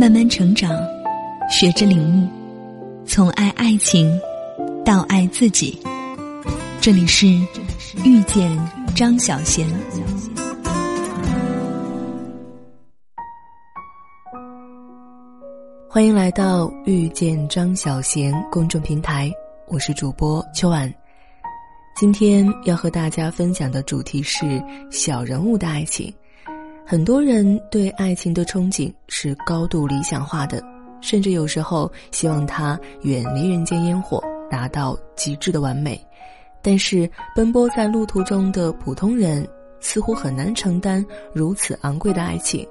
慢慢成长，学着领悟，从爱爱情到爱自己。这里是遇见张小贤。欢迎来到遇见张小贤公众平台，我是主播秋婉。今天要和大家分享的主题是小人物的爱情。很多人对爱情的憧憬是高度理想化的，甚至有时候希望它远离人间烟火，达到极致的完美。但是，奔波在路途中的普通人似乎很难承担如此昂贵的爱情。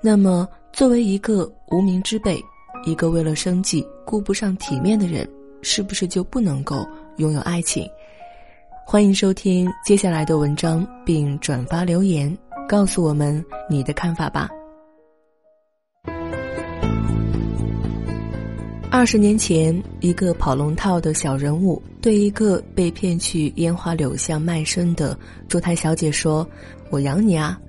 那么，作为一个无名之辈，一个为了生计顾不上体面的人，是不是就不能够拥有爱情？欢迎收听接下来的文章，并转发留言。告诉我们你的看法吧。二十年前，一个跑龙套的小人物对一个被骗去烟花柳巷卖身的烛台小姐说：“我养你啊！”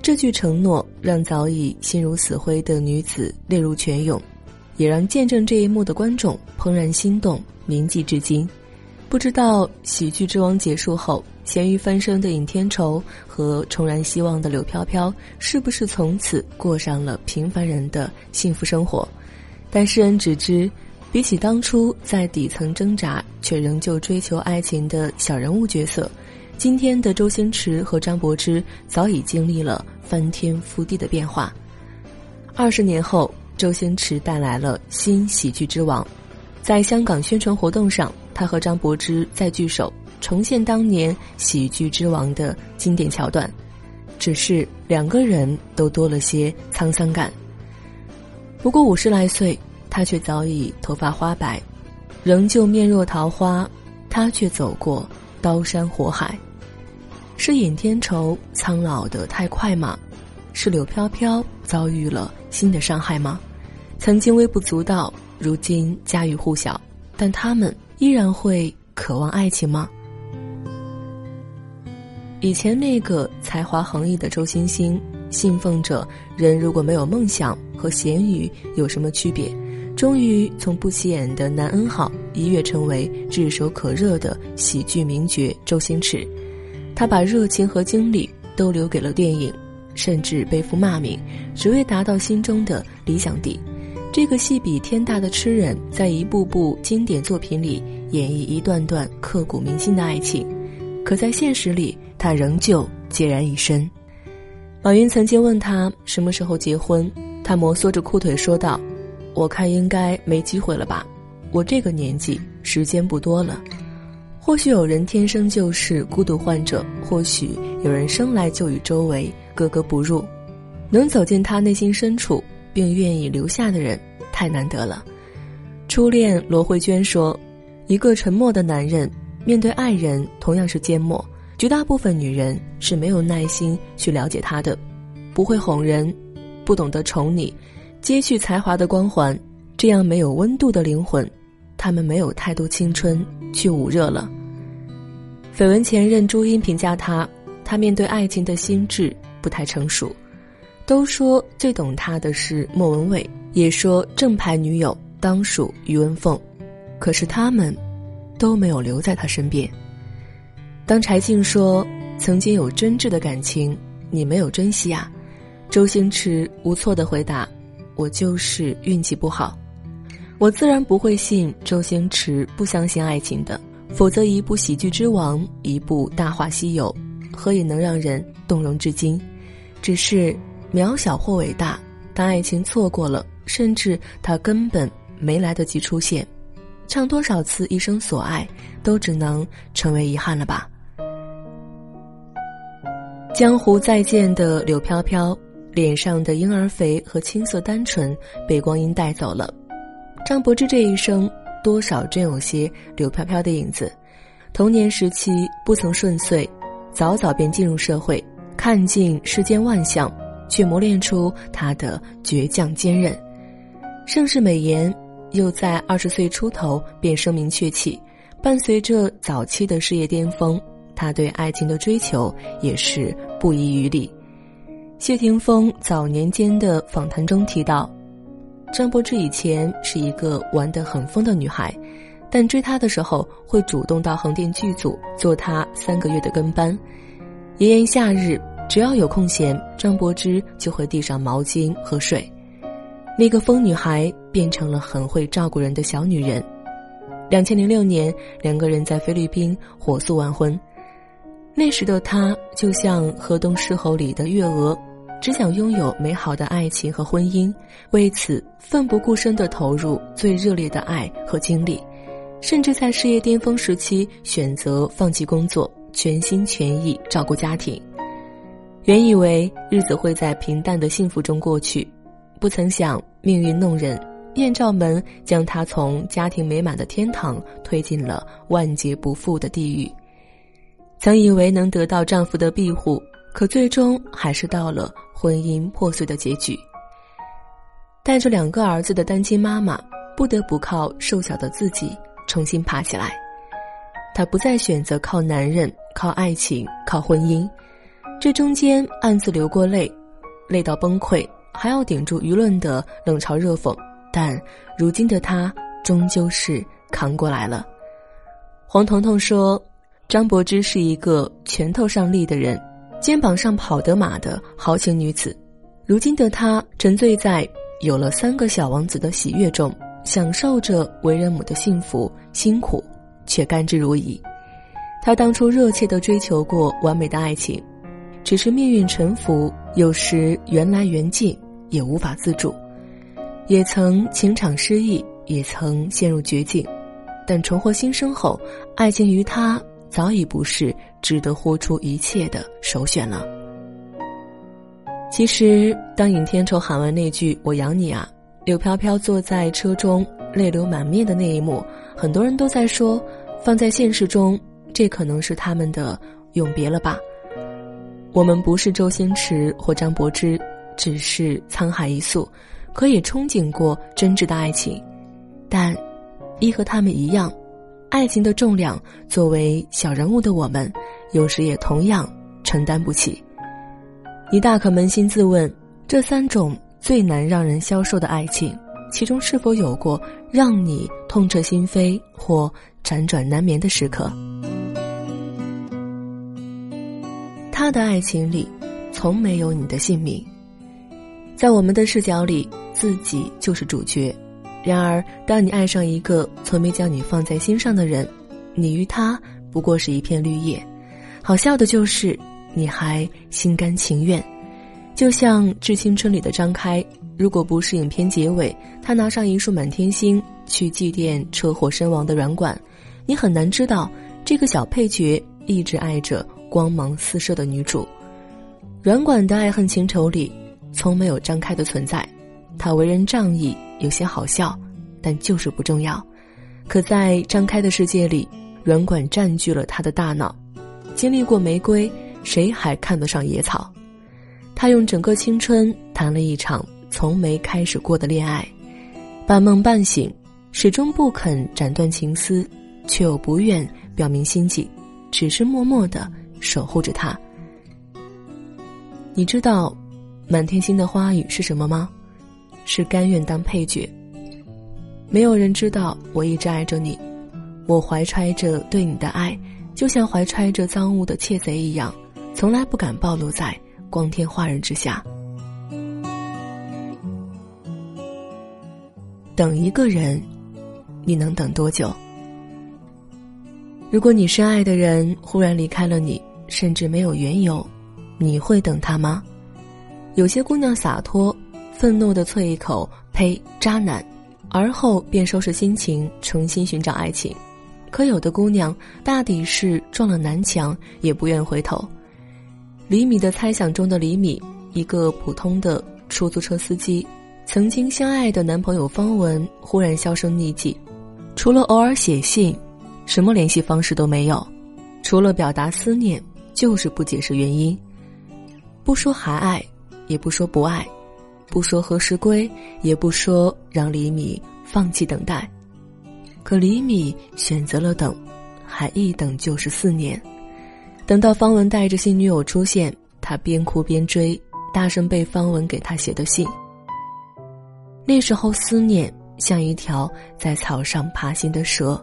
这句承诺让早已心如死灰的女子泪如泉涌，也让见证这一幕的观众怦然心动，铭记至今。不知道喜剧之王结束后。咸鱼翻身的尹天仇和重燃希望的柳飘飘，是不是从此过上了平凡人的幸福生活？但世人只知，比起当初在底层挣扎却仍旧追求爱情的小人物角色，今天的周星驰和张柏芝早已经历了翻天覆地的变化。二十年后，周星驰带来了新喜剧之王，在香港宣传活动上，他和张柏芝再聚首。重现当年喜剧之王的经典桥段，只是两个人都多了些沧桑感。不过五十来岁，他却早已头发花白，仍旧面若桃花。他却走过刀山火海，是尹天仇苍老的太快吗？是柳飘飘遭遇了新的伤害吗？曾经微不足道，如今家喻户晓，但他们依然会渴望爱情吗？以前那个才华横溢的周星星，信奉着人如果没有梦想和咸鱼有什么区别，终于从不起眼的男恩号一跃成为炙手可热的喜剧名角周星驰。他把热情和精力都留给了电影，甚至背负骂名，只为达到心中的理想地。这个戏比天大的痴人，在一部部经典作品里演绎一段段刻骨铭心的爱情，可在现实里。他仍旧孑然一身。马云曾经问他什么时候结婚，他摩挲着裤腿说道：“我看应该没机会了吧，我这个年纪时间不多了。或许有人天生就是孤独患者，或许有人生来就与周围格格不入。能走进他内心深处并愿意留下的人，太难得了。”初恋罗慧娟说：“一个沉默的男人面对爱人同样是缄默。”绝大部分女人是没有耐心去了解他的，不会哄人，不懂得宠你，揭去才华的光环，这样没有温度的灵魂，他们没有太多青春去捂热了。绯闻前任朱茵评价他，他面对爱情的心智不太成熟。都说最懂他的是莫文蔚，也说正牌女友当属余文凤，可是他们都没有留在他身边。当柴静说：“曾经有真挚的感情，你没有珍惜啊。”周星驰无措的回答：“我就是运气不好。”我自然不会信周星驰不相信爱情的，否则一部喜剧之王，一部大话西游，何以能让人动容至今？只是渺小或伟大，当爱情错过了，甚至他根本没来得及出现，唱多少次一生所爱，都只能成为遗憾了吧。江湖再见的柳飘飘，脸上的婴儿肥和青涩单纯被光阴带走了。张柏芝这一生，多少真有些柳飘飘的影子。童年时期不曾顺遂，早早便进入社会，看尽世间万象，却磨练出她的倔强坚韧。盛世美颜，又在二十岁出头便声名鹊起，伴随着早期的事业巅峰。他对爱情的追求也是不遗余力。谢霆锋早年间的访谈中提到，张柏芝以前是一个玩得很疯的女孩，但追她的时候会主动到横店剧组做她三个月的跟班。炎炎夏日，只要有空闲，张柏芝就会递上毛巾和水。那个疯女孩变成了很会照顾人的小女人。两千零六年，两个人在菲律宾火速完婚。那时的她就像河东狮吼里的月娥。只想拥有美好的爱情和婚姻，为此奋不顾身地投入最热烈的爱和精力，甚至在事业巅峰时期选择放弃工作，全心全意照顾家庭。原以为日子会在平淡的幸福中过去，不曾想命运弄人，艳照门将她从家庭美满的天堂推进了万劫不复的地狱。曾以为能得到丈夫的庇护。可最终还是到了婚姻破碎的结局。带着两个儿子的单亲妈妈，不得不靠瘦小的自己重新爬起来。她不再选择靠男人、靠爱情、靠婚姻，这中间暗自流过泪，累到崩溃，还要顶住舆论的冷嘲热讽。但如今的她终究是扛过来了。黄彤彤说：“张柏芝是一个拳头上立的人。”肩膀上跑得马的豪情女子，如今的她沉醉在有了三个小王子的喜悦中，享受着为人母的幸福，辛苦却甘之如饴。她当初热切地追求过完美的爱情，只是命运沉浮，有时缘来缘尽，也无法自主。也曾情场失意，也曾陷入绝境，但重获新生后，爱情于她早已不是。值得豁出一切的首选了。其实，当尹天仇喊完那句“我养你啊”，柳飘飘坐在车中泪流满面的那一幕，很多人都在说，放在现实中，这可能是他们的永别了吧。我们不是周星驰或张柏芝，只是沧海一粟，可以憧憬过真挚的爱情，但，一和他们一样。爱情的重量，作为小人物的我们，有时也同样承担不起。你大可扪心自问，这三种最难让人消受的爱情，其中是否有过让你痛彻心扉或辗转难眠的时刻？他的爱情里，从没有你的姓名。在我们的视角里，自己就是主角。然而，当你爱上一个从没将你放在心上的人，你与他不过是一片绿叶。好笑的就是，你还心甘情愿。就像《致青春》里的张开，如果不是影片结尾，他拿上一束满天星去祭奠车祸身亡的软管，你很难知道这个小配角一直爱着光芒四射的女主。软管的爱恨情仇里，从没有张开的存在。他为人仗义。有些好笑，但就是不重要。可在张开的世界里，软管占据了他的大脑。经历过玫瑰，谁还看得上野草？他用整个青春谈了一场从没开始过的恋爱，半梦半醒，始终不肯斩断情丝，却又不愿表明心迹，只是默默的守护着他。你知道，满天星的花语是什么吗？是甘愿当配角。没有人知道我一直爱着你，我怀揣着对你的爱，就像怀揣着赃物的窃贼一样，从来不敢暴露在光天化日之下。等一个人，你能等多久？如果你深爱的人忽然离开了你，甚至没有缘由，你会等他吗？有些姑娘洒脱。愤怒的啐一口“呸，渣男”，而后便收拾心情，重新寻找爱情。可有的姑娘大抵是撞了南墙也不愿回头。李米的猜想中的李米，一个普通的出租车司机，曾经相爱的男朋友方文忽然销声匿迹，除了偶尔写信，什么联系方式都没有，除了表达思念，就是不解释原因，不说还爱，也不说不爱。不说何时归，也不说让李米放弃等待，可李米选择了等，还一等就是四年。等到方文带着新女友出现，他边哭边追，大声背方文给他写的信。那时候思念像一条在草上爬行的蛇，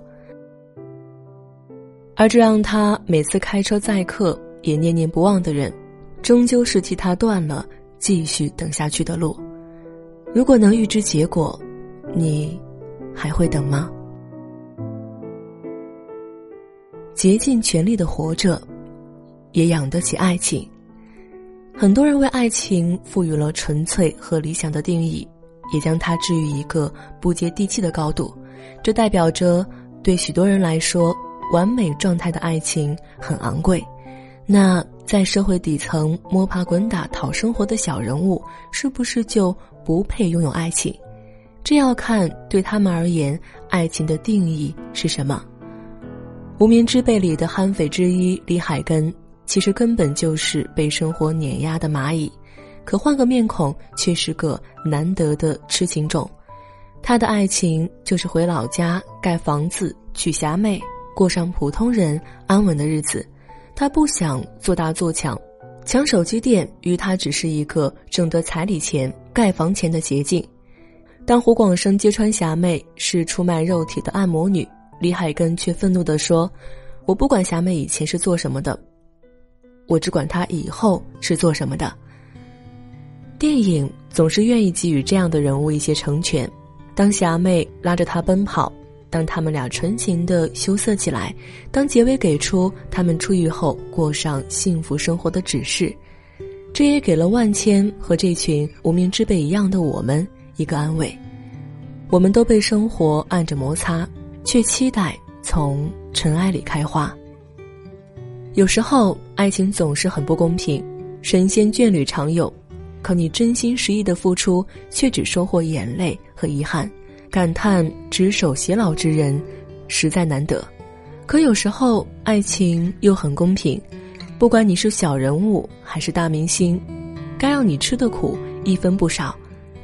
而这让他每次开车载客也念念不忘的人，终究是替他断了继续等下去的路。如果能预知结果，你还会等吗？竭尽全力的活着，也养得起爱情。很多人为爱情赋予了纯粹和理想的定义，也将它置于一个不接地气的高度。这代表着，对许多人来说，完美状态的爱情很昂贵。那在社会底层摸爬滚打讨生活的小人物，是不是就不配拥有爱情？这要看对他们而言，爱情的定义是什么。无名之辈里的悍匪之一李海根，其实根本就是被生活碾压的蚂蚁，可换个面孔却是个难得的痴情种。他的爱情就是回老家盖房子娶霞妹，过上普通人安稳的日子。他不想做大做强，抢手机店于他只是一个挣得彩礼钱、盖房钱的捷径。当胡广生揭穿霞妹是出卖肉体的按摩女。李海根却愤怒地说：“我不管霞妹以前是做什么的，我只管她以后是做什么的。”电影总是愿意给予这样的人物一些成全。当霞妹拉着他奔跑，当他们俩纯情的羞涩起来，当结尾给出他们出狱后过上幸福生活的指示，这也给了万千和这群无名之辈一样的我们一个安慰。我们都被生活按着摩擦。却期待从尘埃里开花。有时候，爱情总是很不公平，神仙眷侣常有，可你真心实意的付出，却只收获眼泪和遗憾，感叹执手偕老之人实在难得。可有时候，爱情又很公平，不管你是小人物还是大明星，该让你吃的苦一分不少，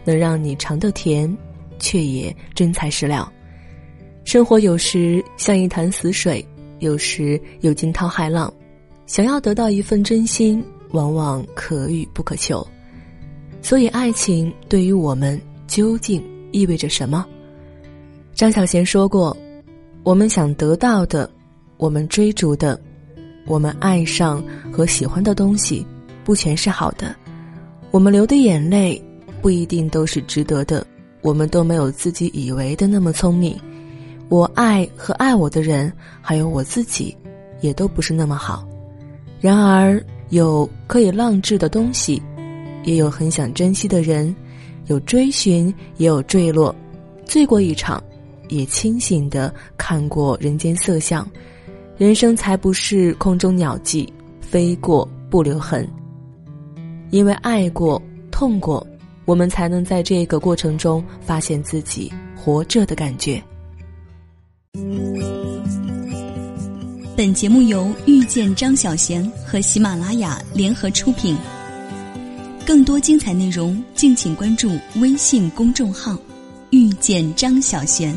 能让你尝的甜，却也真材实料。生活有时像一潭死水，有时又惊涛骇浪。想要得到一份真心，往往可遇不可求。所以，爱情对于我们究竟意味着什么？张小娴说过：“我们想得到的，我们追逐的，我们爱上和喜欢的东西，不全是好的。我们流的眼泪，不一定都是值得的。我们都没有自己以为的那么聪明。”我爱和爱我的人，还有我自己，也都不是那么好。然而，有可以浪掷的东西，也有很想珍惜的人，有追寻，也有坠落。醉过一场，也清醒的看过人间色相。人生才不是空中鸟迹，飞过不留痕。因为爱过、痛过，我们才能在这个过程中发现自己活着的感觉。本节目由遇见张小贤和喜马拉雅联合出品。更多精彩内容，敬请关注微信公众号“遇见张小贤”。